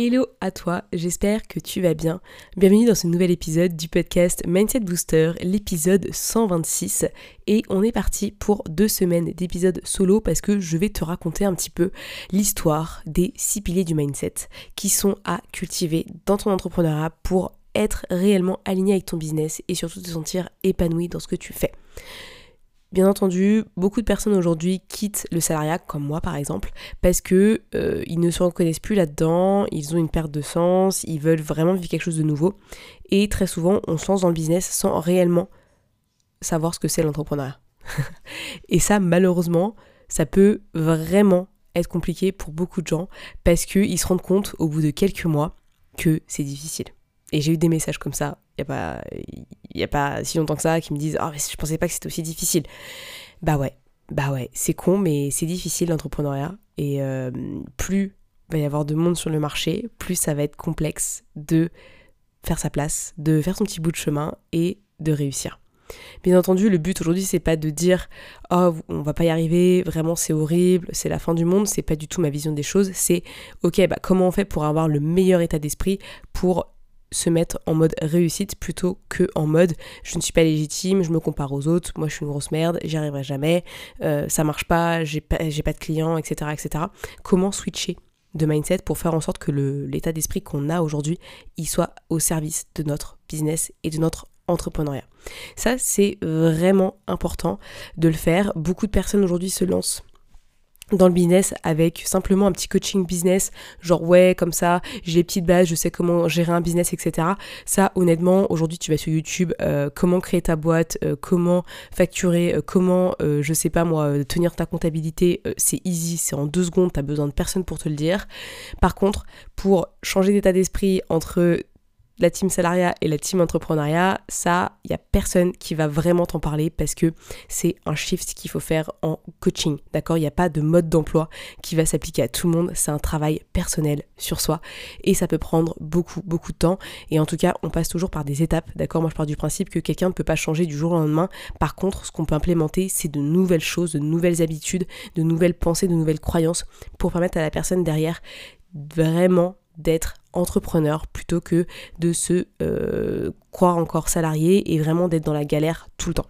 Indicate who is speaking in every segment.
Speaker 1: Hello à toi, j'espère que tu vas bien. Bienvenue dans ce nouvel épisode du podcast Mindset Booster, l'épisode 126. Et on est parti pour deux semaines d'épisodes solo parce que je vais te raconter un petit peu l'histoire des six piliers du mindset qui sont à cultiver dans ton entrepreneuriat pour être réellement aligné avec ton business et surtout te sentir épanoui dans ce que tu fais. Bien entendu, beaucoup de personnes aujourd'hui quittent le salariat, comme moi par exemple, parce que euh, ils ne se reconnaissent plus là-dedans, ils ont une perte de sens, ils veulent vraiment vivre quelque chose de nouveau. Et très souvent, on se lance dans le business sans réellement savoir ce que c'est l'entrepreneuriat. et ça, malheureusement, ça peut vraiment être compliqué pour beaucoup de gens parce qu'ils se rendent compte au bout de quelques mois que c'est difficile. Et j'ai eu des messages comme ça, y a pas si longtemps que ça, qui me disent Oh, mais je pensais pas que c'était aussi difficile. Bah ouais, bah ouais, c'est con, mais c'est difficile l'entrepreneuriat. Et euh, plus va y avoir de monde sur le marché, plus ça va être complexe de faire sa place, de faire son petit bout de chemin et de réussir. Bien entendu, le but aujourd'hui, c'est pas de dire oh on va pas y arriver, vraiment c'est horrible, c'est la fin du monde. C'est pas du tout ma vision des choses. C'est ok, bah comment on fait pour avoir le meilleur état d'esprit pour se mettre en mode réussite plutôt que en mode je ne suis pas légitime, je me compare aux autres, moi je suis une grosse merde, j'y arriverai jamais, euh, ça marche pas, j'ai pas, de clients, etc., etc. Comment switcher de mindset pour faire en sorte que l'état d'esprit qu'on a aujourd'hui, il soit au service de notre business et de notre entrepreneuriat? Ça, c'est vraiment important de le faire. Beaucoup de personnes aujourd'hui se lancent dans le business avec simplement un petit coaching business, genre ouais, comme ça, j'ai les petites bases, je sais comment gérer un business, etc. Ça, honnêtement, aujourd'hui, tu vas sur YouTube, euh, comment créer ta boîte, euh, comment facturer, euh, comment, je sais pas moi, tenir ta comptabilité, c'est easy, c'est en deux secondes, t'as besoin de personne pour te le dire. Par contre, pour changer d'état d'esprit entre la team salariat et la team entrepreneuriat, ça, il n'y a personne qui va vraiment t'en parler parce que c'est un shift qu'il faut faire en coaching, d'accord? Il n'y a pas de mode d'emploi qui va s'appliquer à tout le monde, c'est un travail personnel sur soi et ça peut prendre beaucoup, beaucoup de temps et en tout cas, on passe toujours par des étapes, d'accord? Moi, je pars du principe que quelqu'un ne peut pas changer du jour au lendemain. Par contre, ce qu'on peut implémenter, c'est de nouvelles choses, de nouvelles habitudes, de nouvelles pensées, de nouvelles croyances pour permettre à la personne derrière vraiment d'être entrepreneur plutôt que de se euh, croire encore salarié et vraiment d'être dans la galère tout le temps.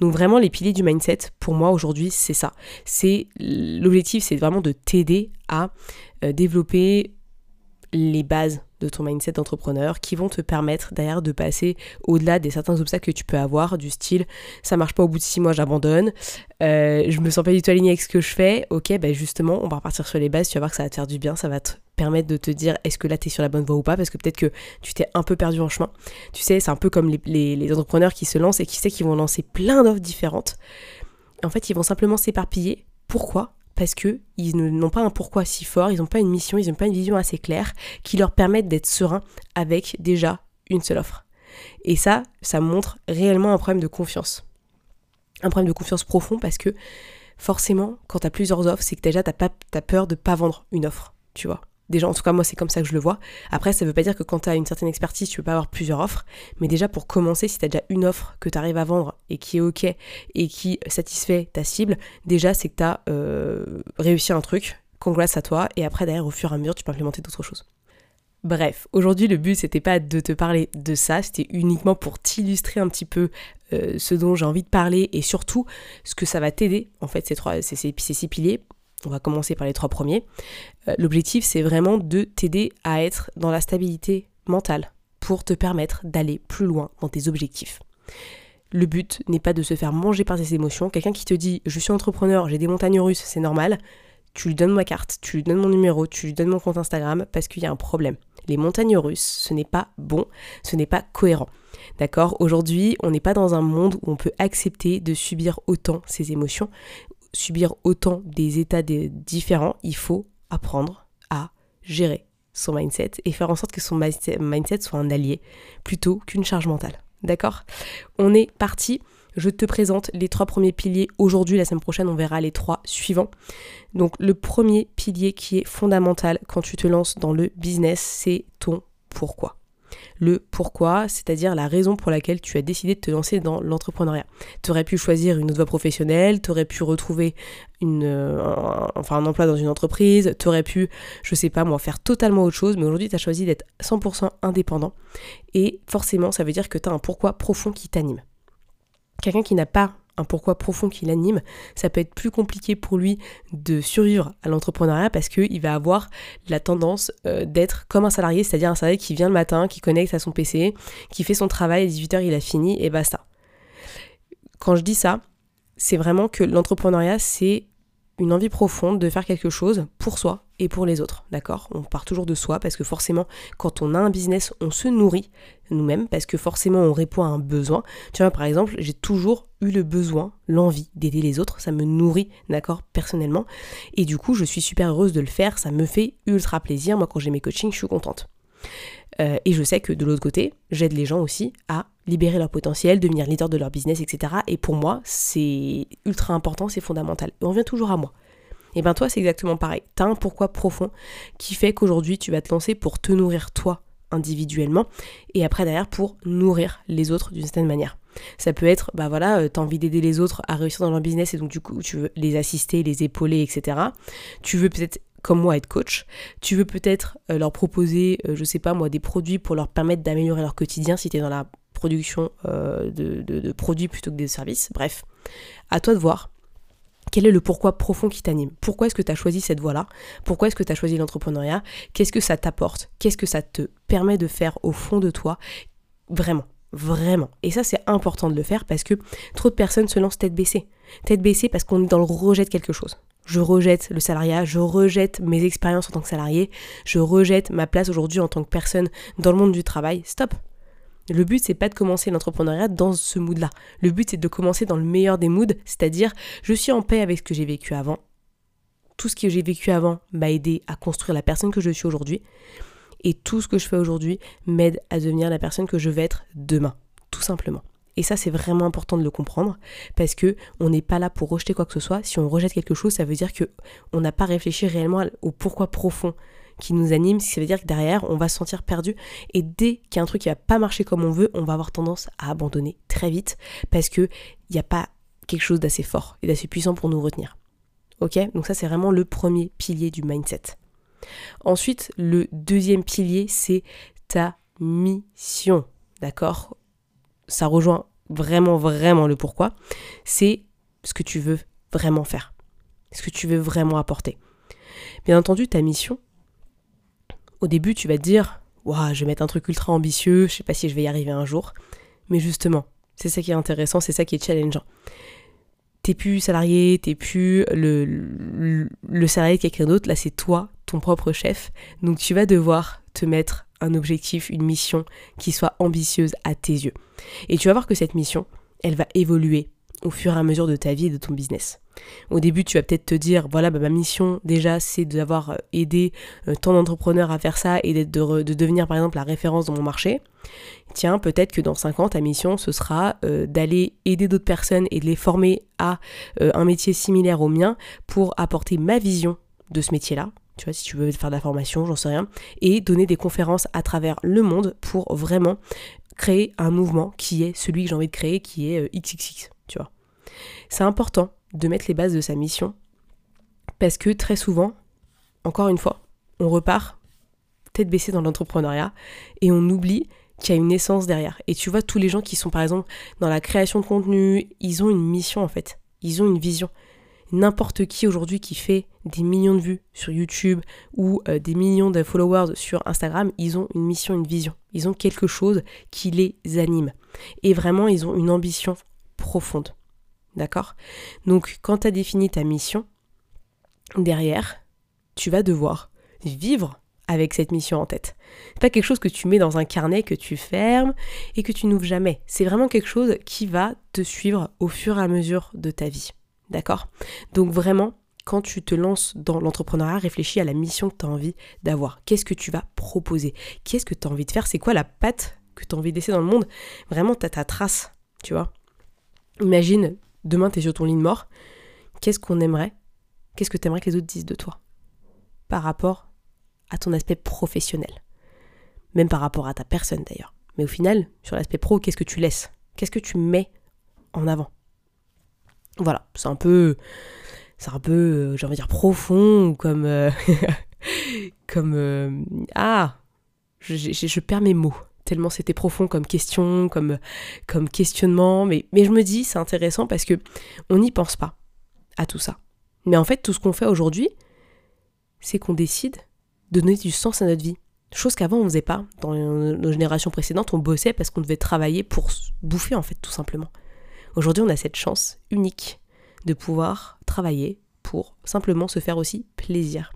Speaker 1: Donc vraiment les piliers du mindset pour moi aujourd'hui c'est ça. C'est l'objectif c'est vraiment de t'aider à euh, développer les bases de ton mindset d'entrepreneur qui vont te permettre derrière de passer au-delà des certains obstacles que tu peux avoir, du style ça marche pas au bout de six mois, j'abandonne, euh, je me sens pas du tout aligné avec ce que je fais, ok, ben justement, on va repartir sur les bases, tu vas voir que ça va te faire du bien, ça va te permettre de te dire est-ce que là tu es sur la bonne voie ou pas, parce que peut-être que tu t'es un peu perdu en chemin. Tu sais, c'est un peu comme les, les entrepreneurs qui se lancent et qui savent qu'ils vont lancer plein d'offres différentes. En fait, ils vont simplement s'éparpiller. Pourquoi? Parce que ils n'ont pas un pourquoi si fort, ils n'ont pas une mission, ils n'ont pas une vision assez claire qui leur permettent d'être sereins avec déjà une seule offre. Et ça, ça montre réellement un problème de confiance. Un problème de confiance profond parce que forcément, quand tu as plusieurs offres, c'est que déjà tu as, peur de ne pas vendre une offre, tu vois. Déjà, en tout cas, moi, c'est comme ça que je le vois. Après, ça veut pas dire que quand tu as une certaine expertise, tu peux pas avoir plusieurs offres. Mais déjà, pour commencer, si tu as déjà une offre que tu arrives à vendre et qui est OK et qui satisfait ta cible, déjà, c'est que tu as euh, réussi un truc. Congrats à toi. Et après, derrière, au fur et à mesure, tu peux implémenter d'autres choses. Bref, aujourd'hui le but c'était pas de te parler de ça, c'était uniquement pour t'illustrer un petit peu euh, ce dont j'ai envie de parler et surtout ce que ça va t'aider en fait ces trois ces, ces six piliers on va commencer par les trois premiers. Euh, l'objectif, c'est vraiment de t'aider à être dans la stabilité mentale pour te permettre d'aller plus loin dans tes objectifs. Le but n'est pas de se faire manger par tes émotions. Quelqu'un qui te dit je suis entrepreneur, j'ai des montagnes russes, c'est normal. Tu lui donnes ma carte, tu lui donnes mon numéro, tu lui donnes mon compte Instagram parce qu'il y a un problème. Les montagnes russes, ce n'est pas bon, ce n'est pas cohérent. D'accord? Aujourd'hui, on n'est pas dans un monde où on peut accepter de subir autant ces émotions subir autant des états différents, il faut apprendre à gérer son mindset et faire en sorte que son mindset soit un allié plutôt qu'une charge mentale. D'accord? On est parti. Je te présente les trois premiers piliers aujourd'hui. La semaine prochaine, on verra les trois suivants. Donc le premier pilier qui est fondamental quand tu te lances dans le business, c'est ton pourquoi le pourquoi, c'est-à-dire la raison pour laquelle tu as décidé de te lancer dans l'entrepreneuriat. Tu aurais pu choisir une autre voie professionnelle, tu aurais pu retrouver une, euh, un, enfin emploi dans une entreprise, tu aurais pu, je sais pas moi, faire totalement autre chose, mais aujourd'hui tu as choisi d'être 100% indépendant. Et forcément, ça veut dire que tu as un pourquoi profond qui t'anime. Quelqu'un qui n'a pas un pourquoi profond qui l'anime, ça peut être plus compliqué pour lui de survivre à l'entrepreneuriat parce qu'il va avoir la tendance euh, d'être comme un salarié, c'est-à-dire un salarié qui vient le matin, qui connecte à son PC, qui fait son travail, à 18h il a fini et basta. Quand je dis ça, c'est vraiment que l'entrepreneuriat c'est une envie profonde de faire quelque chose pour soi et pour les autres, d'accord? On part toujours de soi parce que forcément, quand on a un business, on se nourrit nous-mêmes parce que forcément, on répond à un besoin. Tu vois, par exemple, j'ai toujours eu le besoin, l'envie d'aider les autres, ça me nourrit, d'accord, personnellement. Et du coup, je suis super heureuse de le faire, ça me fait ultra plaisir. Moi, quand j'ai mes coachings, je suis contente. Euh, et je sais que de l'autre côté, j'aide les gens aussi à libérer leur potentiel, devenir leader de leur business, etc. Et pour moi, c'est ultra important, c'est fondamental. Et on vient toujours à moi. Et ben toi, c'est exactement pareil. Tu as un pourquoi profond qui fait qu'aujourd'hui, tu vas te lancer pour te nourrir toi individuellement et après derrière pour nourrir les autres d'une certaine manière. Ça peut être, bah voilà, euh, tu as envie d'aider les autres à réussir dans leur business et donc du coup tu veux les assister, les épauler, etc. Tu veux peut-être comme moi être coach. Tu veux peut-être euh, leur proposer, euh, je sais pas moi, des produits pour leur permettre d'améliorer leur quotidien si tu es dans la production euh, de, produits plutôt que des services. Bref, à toi de voir. Quel est le pourquoi profond qui t'anime? Pourquoi est-ce que tu as choisi cette voie-là? Pourquoi est-ce que tu as choisi l'entrepreneuriat? Qu'est-ce que ça t'apporte? Qu'est-ce que ça te permet de faire au fond de toi? Vraiment, vraiment. Et ça, c'est important de le faire parce que trop de personnes se lancent tête baissée. Tête baissée parce qu'on est dans le rejet de quelque chose je rejette le salariat, je rejette mes expériences en tant que salarié, je rejette ma place aujourd'hui en tant que personne dans le monde du travail. Stop. Le but, c'est pas de commencer l'entrepreneuriat dans ce mood-là. Le but, c'est de commencer dans le meilleur des moods, c'est-à-dire je suis en paix avec ce que j'ai vécu avant. Tout ce que j'ai vécu avant m'a aidé à construire la personne que je suis aujourd'hui. Et tout ce que je fais aujourd'hui m'aide à devenir la personne que je vais être demain. Tout simplement. Et ça, c'est vraiment important de le comprendre parce que on n'est pas là pour rejeter quoi que ce soit. Si on rejette quelque chose, ça veut dire que on n'a pas réfléchi réellement au pourquoi profond qui nous anime, ça veut dire que derrière, on va se sentir perdu. Et dès qu'il y a un truc qui va pas marcher comme on veut, on va avoir tendance à abandonner très vite parce que il n'y a pas quelque chose d'assez fort et d'assez puissant pour nous retenir. Ok? Donc ça, c'est vraiment le premier pilier du mindset. Ensuite, le deuxième pilier, c'est ta mission. D'accord? Ça rejoint vraiment, vraiment le pourquoi, c'est ce que tu veux vraiment faire, ce que tu veux vraiment apporter. Bien entendu, ta mission, au début, tu vas te dire, waouh, je vais mettre un truc ultra ambitieux, je sais pas si je vais y arriver un jour. Mais justement, c'est ça qui est intéressant, c'est ça qui est challengeant. T'es plus salarié, t'es plus le, le, le salarié de quelqu'un d'autre, là c'est toi, ton propre chef. Donc tu vas devoir te mettre un objectif, une mission qui soit ambitieuse à tes yeux. Et tu vas voir que cette mission, elle va évoluer au fur et à mesure de ta vie et de ton business. Au début, tu vas peut-être te dire, voilà, bah, ma mission déjà, c'est d'avoir euh, aidé euh, tant d'entrepreneurs à faire ça et de, de, devenir par exemple la référence dans mon marché. Tiens, peut-être que dans 5 ans, ta mission, ce sera euh, d'aller aider d'autres personnes et de les former à un métier similaire au mien pour apporter ma vision de ce métier-là, tu vois, si tu veux faire de la formation, j'en sais rien, et donner des conférences à travers le monde pour vraiment créer un mouvement qui est celui que j'ai envie de créer, qui est XXX, euh, tu vois. C'est important de mettre les bases de sa mission, parce que très souvent, encore une fois, on repart tête baissée dans l'entrepreneuriat, et on oublie qu'il y a une essence derrière. Et tu vois, tous les gens qui sont par exemple dans la création de contenu, ils ont une mission en fait, ils ont une vision n'importe qui aujourd'hui qui fait des millions de vues sur YouTube ou euh, des millions de followers sur Instagram, ils ont une mission, une vision. Ils ont quelque chose qui les anime. Et vraiment, ils ont une ambition profonde. D'accord? Donc, quand tu as défini ta mission, derrière, tu vas devoir vivre avec cette mission en tête. C'est pas quelque chose que tu mets dans un carnet que tu fermes et que tu n'ouvres jamais. C'est vraiment quelque chose qui va te suivre au fur et à mesure de ta vie. D'accord? Donc vraiment, quand tu te lances dans l'entrepreneuriat, réfléchis à la mission que tu as envie d'avoir. Qu'est-ce que tu vas proposer? Qu'est-ce que tu as envie de faire? C'est quoi la patte que tu as envie de laisser dans le monde, vraiment tu as ta trace, tu vois? Imagine, demain tu es sur ton lit de mort, qu'est-ce qu'on aimerait? Qu'est-ce que tu aimerais que les autres disent de toi? Par rapport à ton aspect professionnel. Même par rapport à ta personne d'ailleurs. Mais au final, sur l'aspect pro, qu'est-ce que tu laisses? Qu'est-ce que tu mets en avant? Voilà, c'est un peu c'est un peu, euh, j'ai envie de dire, profond, comme... Euh, comme... Euh, ah je, perds mes mots, tellement c'était profond comme question, comme, comme questionnement, mais, je me dis, c'est intéressant parce que on n'y pense pas à tout ça. Mais en fait, tout ce qu'on fait aujourd'hui, c'est qu'on décide de donner du sens à notre vie. Chose qu'avant on faisait pas. Dans nos générations précédentes, on bossait parce qu'on devait travailler pour bouffer en fait, tout simplement. Aujourd'hui, on a cette chance unique de pouvoir travailler pour simplement se faire aussi plaisir.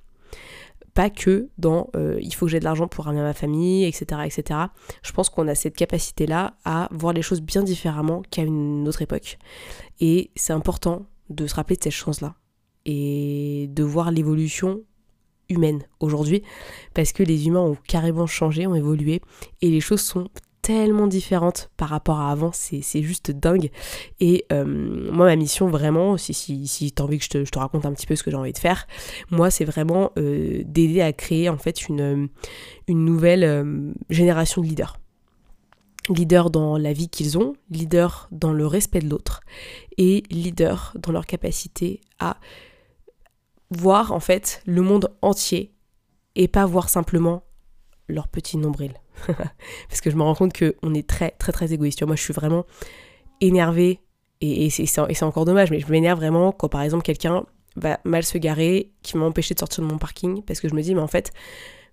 Speaker 1: Pas que dans euh, il faut que j'ai de l'argent pour ramener ma famille, etc. etc. Je pense qu'on a cette capacité-là à voir les choses bien différemment qu'à une autre époque. Et c'est important de se rappeler de cette chance-là. Et de voir l'évolution humaine aujourd'hui. Parce que les humains ont carrément changé, ont évolué. Et les choses sont tellement différente par rapport à avant, c'est juste dingue. Et euh, moi, ma mission vraiment, si, si, si tu as envie que je te, je te, raconte un petit peu ce que j'ai envie de faire, moi, c'est vraiment euh, d'aider à créer en fait une, une nouvelle euh, génération de leaders. Leaders dans la vie qu'ils ont, leaders dans le respect de l'autre et leaders dans leur capacité à voir en fait le monde entier et pas voir simplement leur petit nombril. Parce que je me rends compte qu'on est très, très, très égoïste. moi, je suis vraiment énervée, et, c'est encore dommage, mais je m'énerve vraiment quand, par exemple, quelqu'un va mal se garer, qui m'a empêché de sortir de mon parking, parce que je me dis, mais en fait,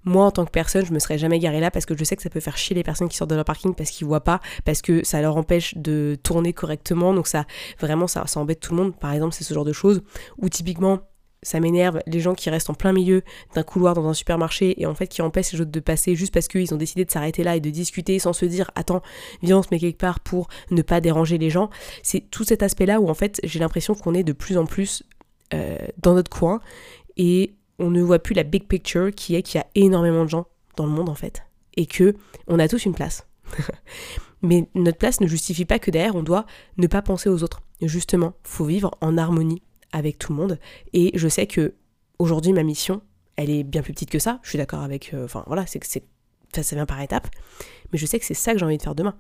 Speaker 1: moi, en tant que personne, je me serais jamais garée là parce que je sais que ça peut faire chier les personnes qui sortent de leur parking parce qu'ils voient pas, parce que ça leur empêche de tourner correctement. Donc ça, vraiment, ça, ça embête tout le monde. Par exemple, c'est ce genre de choses où typiquement, ça m'énerve les gens qui restent en plein milieu d'un couloir dans un supermarché et en fait qui empêchent les autres de passer juste parce qu'ils ont décidé de s'arrêter là et de discuter sans se dire attends viens on se met quelque part pour ne pas déranger les gens. C'est tout cet aspect là où en fait j'ai l'impression qu'on est de plus en plus euh, dans notre coin et on ne voit plus la big picture qui est qu'il y a énormément de gens dans le monde en fait et que on a tous une place. Mais notre place ne justifie pas que derrière on doit ne pas penser aux autres. Justement faut vivre en harmonie avec tout le monde. Et je sais que aujourd'hui, ma mission, elle est bien plus petite que ça. Je suis d'accord avec. Euh, enfin, voilà, c'est que c'est. ça vient par étapes. Mais je sais que c'est ça que j'ai envie de faire demain.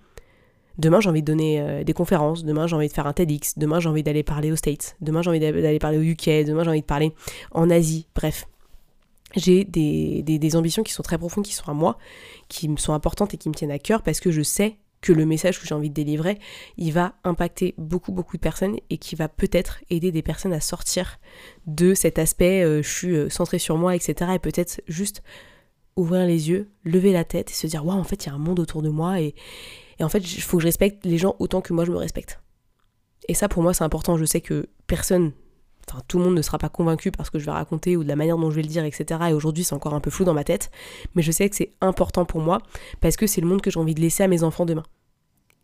Speaker 1: Demain, j'ai envie de donner euh, des conférences. Demain, j'ai envie de faire un TEDx. Demain, j'ai envie d'aller parler aux States. Demain, j'ai envie d'aller parler au UK. Demain, j'ai envie de parler en Asie. Bref. J'ai des, des, des ambitions qui sont très profondes, qui sont à moi, qui me sont importantes et qui me tiennent à cœur parce que je sais que le message que j'ai envie de délivrer, il va impacter beaucoup beaucoup de personnes et qui va peut-être aider des personnes à sortir de cet aspect euh, je suis euh, centré sur moi, etc. Et peut-être juste ouvrir les yeux, lever la tête et se dire waouh en fait il y a un monde autour de moi et, et en fait il faut que je respecte les gens autant que moi je me respecte. Et ça pour moi c'est important, je sais que personne Tout le monde ne sera pas convaincu par ce que je vais raconter ou de la manière dont je vais le dire, etc. Et aujourd'hui, c'est encore un peu flou dans ma tête. Mais je sais que c'est important pour moi parce que c'est le monde que j'ai envie de laisser à mes enfants demain.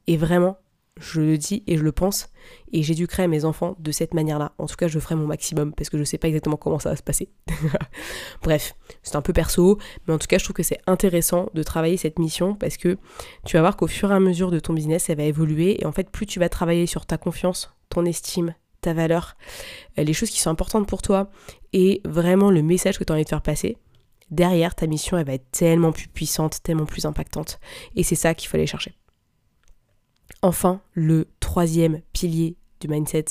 Speaker 1: Et vraiment, je le dis et je le pense, et j'éduquerai mes enfants de cette manière-là. En tout cas, je ferai mon maximum parce que je sais pas exactement comment ça va se passer. Bref, c'est un peu perso, mais en tout cas, je trouve que c'est intéressant de travailler cette mission parce que tu vas voir qu'au fur et à mesure de ton business, elle va évoluer et en fait, plus tu vas travailler sur ta confiance, ton estime, ta valeur, euh, les choses qui sont importantes pour toi et vraiment le message que tu as envie de faire passer, derrière ta mission, elle va être tellement plus puissante, tellement plus impactante. Et c'est ça qu'il faut aller chercher. Enfin, le troisième pilier du mindset,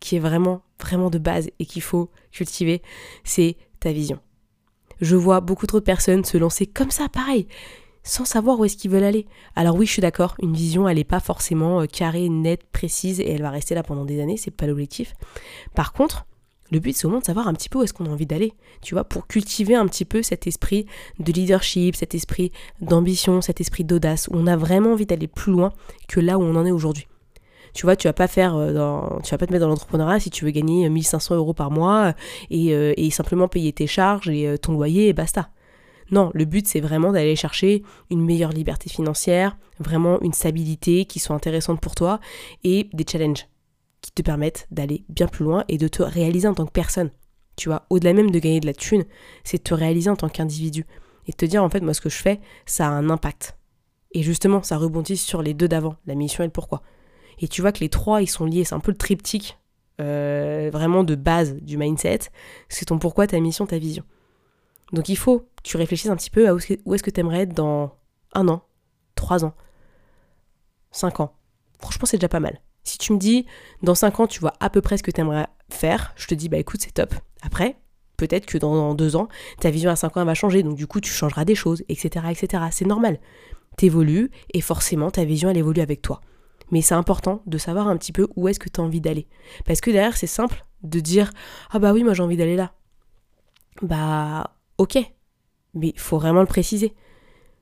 Speaker 1: qui est vraiment, vraiment de base et qu'il faut cultiver, c'est ta vision. Je vois beaucoup trop de personnes se lancer comme ça, pareil, sans savoir où est-ce qu'ils veulent aller. Alors oui, je suis d'accord, une vision, elle n'est pas forcément euh, carrée, nette, précise, et elle va rester là pendant des années, c'est pas l'objectif. Par contre, le but, c'est au moins de savoir un petit peu où est-ce qu'on a envie d'aller, tu vois, pour cultiver un petit peu cet esprit de leadership, cet esprit d'ambition, cet esprit d'audace, où on a vraiment envie d'aller plus loin que là où on en est aujourd'hui. Tu vois, tu vas pas faire, euh, tu vas pas te mettre dans l'entrepreneuriat si tu veux gagner 1500 euros par mois euh, et simplement payer tes charges et ton loyer et basta. Non, le but c'est vraiment d'aller chercher une meilleure liberté financière, vraiment une stabilité qui soit intéressante pour toi et des challenges qui te permettent d'aller bien plus loin et de te réaliser en tant que personne. Tu vois, au-delà même de gagner de la thune, c'est de te réaliser en tant qu'individu et de te dire en fait moi ce que je fais, ça a un impact. Et justement, ça rebondit sur les deux d'avant, la mission et le pourquoi. Et tu vois que les trois, ils sont liés, c'est un peu le triptyque euh, vraiment de base du mindset. C'est ton pourquoi, ta mission, ta vision. Donc il faut que tu réfléchisses un petit peu à où est-ce que tu aimerais être dans un an, trois ans, cinq ans. Franchement, c'est déjà pas mal. Si tu me dis, dans cinq ans, tu vois à peu près ce que tu aimerais faire, je te dis, bah écoute, c'est top. Après, peut-être que dans, deux ans, ta vision à cinq ans, va changer. Donc du coup, tu changeras des choses, etc. etc. C'est normal. T'évolues et forcément, ta vision, elle évolue avec toi. Mais c'est important de savoir un petit peu où est-ce que tu as envie d'aller. Parce que derrière, c'est simple de dire Ah bah oui, moi j'ai envie d'aller là. Bah ok. Mais il faut vraiment le préciser.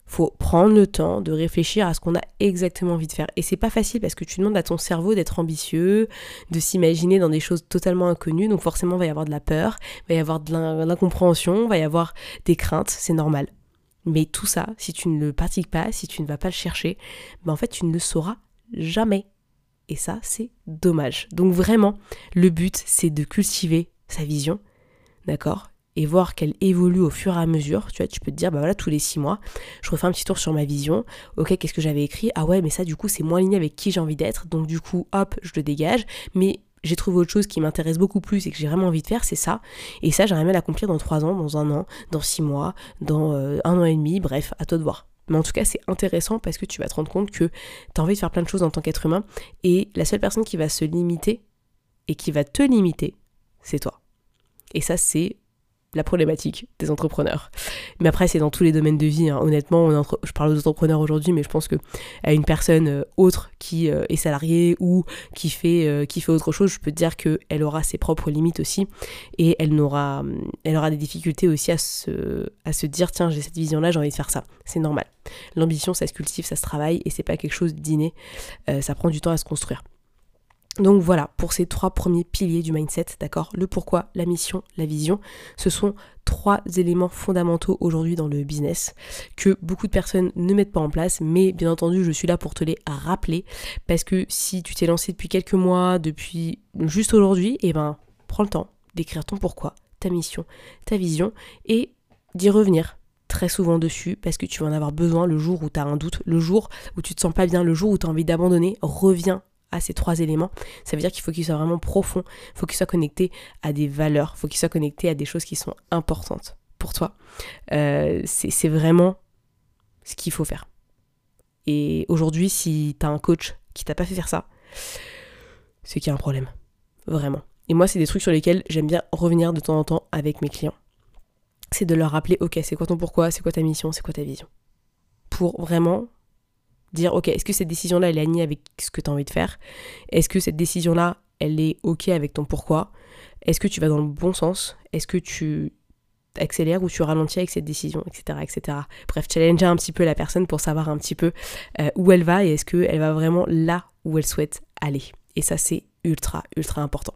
Speaker 1: Faut prendre le temps de réfléchir à ce qu'on a exactement envie de faire. Et c'est pas facile parce que tu demandes à ton cerveau d'être ambitieux, de s'imaginer dans des choses totalement inconnues. Donc forcément, il va y avoir de la peur, il va y avoir de l'incompréhension, il va y avoir des craintes. C'est normal. Mais tout ça, si tu ne le pratiques pas, si tu ne vas pas le chercher, ben en fait, tu ne le sauras jamais. Et ça, c'est dommage. Donc vraiment, le but, c'est de cultiver sa vision, d'accord? Et voir qu'elle évolue au fur et à mesure. Tu vois, tu peux te dire, bah voilà, tous les six mois, je refais un petit tour sur ma vision. Ok, qu'est-ce que j'avais écrit? Ah ouais, mais ça, du coup, c'est moins aligné avec qui j'ai envie d'être. Donc, du coup, hop, je le dégage. Mais j'ai trouvé autre chose qui m'intéresse beaucoup plus et que j'ai vraiment envie de faire, c'est ça. Et ça, j'aimerais l'accomplir dans trois ans, dans un an, dans six mois, dans euh, un an et demi. Bref, à toi de voir. Mais en tout cas, c'est intéressant parce que tu vas te rendre compte que tu as envie de faire plein de choses en tant qu'être humain et la seule personne qui va se limiter et qui va te limiter, c'est toi. Et ça, c'est la problématique des entrepreneurs. Mais après, c'est dans tous les domaines de vie. Hein. Honnêtement, je parle d'entrepreneurs aujourd'hui, mais je pense que à une personne euh, autre qui euh, est salariée ou qui fait, euh, qui fait autre chose, je peux te dire qu'elle aura ses propres limites aussi et elle, n'aura, elle aura des difficultés aussi à se, à se dire tiens, j'ai cette vision-là, j'ai envie de faire ça. C'est normal. L'ambition, ça se cultive, ça se travaille et c'est pas quelque chose d'inné. ça prend du temps à se construire. Donc voilà, pour ces trois premiers piliers du mindset, d'accord Le pourquoi, la mission, la vision, ce sont trois éléments fondamentaux aujourd'hui dans le business que beaucoup de personnes ne mettent pas en place, mais bien entendu, je suis là pour te les rappeler parce que si tu t'es lancé depuis quelques mois, depuis juste aujourd'hui, eh ben prends le temps d'écrire ton pourquoi, ta mission, ta vision et d'y revenir très souvent dessus parce que tu vas en avoir besoin le jour où tu as un doute, le jour où tu te sens pas bien, le jour où tu as envie d'abandonner, reviens à ces trois éléments, ça veut dire qu'il faut qu'il soit vraiment profond, il faut qu'il soit connecté à des valeurs, il faut qu'il soit connecté à des choses qui sont importantes pour toi. Euh, c'est vraiment ce qu'il faut faire. Et aujourd'hui, si tu as un coach qui t'a pas fait faire ça, c'est qu'il y a un problème. Vraiment. Et moi, c'est des trucs sur lesquels j'aime bien revenir de temps en temps avec mes clients. C'est de leur rappeler, ok, c'est quoi ton pourquoi, c'est quoi ta mission, c'est quoi ta vision. Pour vraiment dire, ok, est-ce que cette décision-là, elle est alignée avec ce que tu as envie de faire? Est-ce que cette décision-là, elle est ok avec ton pourquoi? Est-ce que tu vas dans le bon sens? Est-ce que tu accélères ou tu ralentis avec cette décision, etc. etc. Bref, challenger un petit peu la personne pour savoir un petit peu euh, où elle va et est-ce qu'elle va vraiment là où elle souhaite aller. Et ça, c'est ultra, ultra important.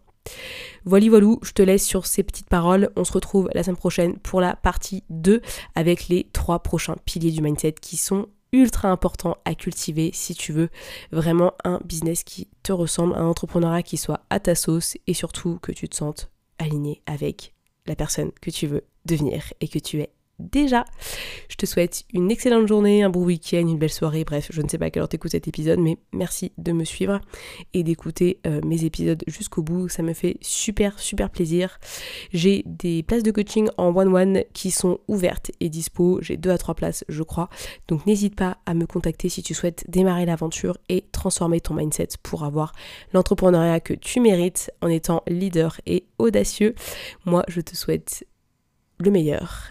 Speaker 1: Voilà, voilà, je te laisse sur ces petites paroles. On se retrouve la semaine prochaine pour la partie 2 avec les trois prochains piliers du mindset qui sont ultra important à cultiver si tu veux vraiment un business qui te ressemble, un entrepreneuriat qui soit à ta sauce et surtout que tu te sentes aligné avec la personne que tu veux devenir et que tu es déjà. Je te souhaite une excellente journée, un bon week-end, une belle soirée, bref, je ne sais pas à quelle heure t'écoutes cet épisode, mais merci de me suivre et d'écouter euh, mes épisodes jusqu'au bout, ça me fait super super plaisir. J'ai des places de coaching en one-one qui sont ouvertes et dispo, j'ai deux à trois places je crois, donc n'hésite pas à me contacter si tu souhaites démarrer l'aventure et transformer ton mindset pour avoir l'entrepreneuriat que tu mérites en étant leader et audacieux. Moi je te souhaite le meilleur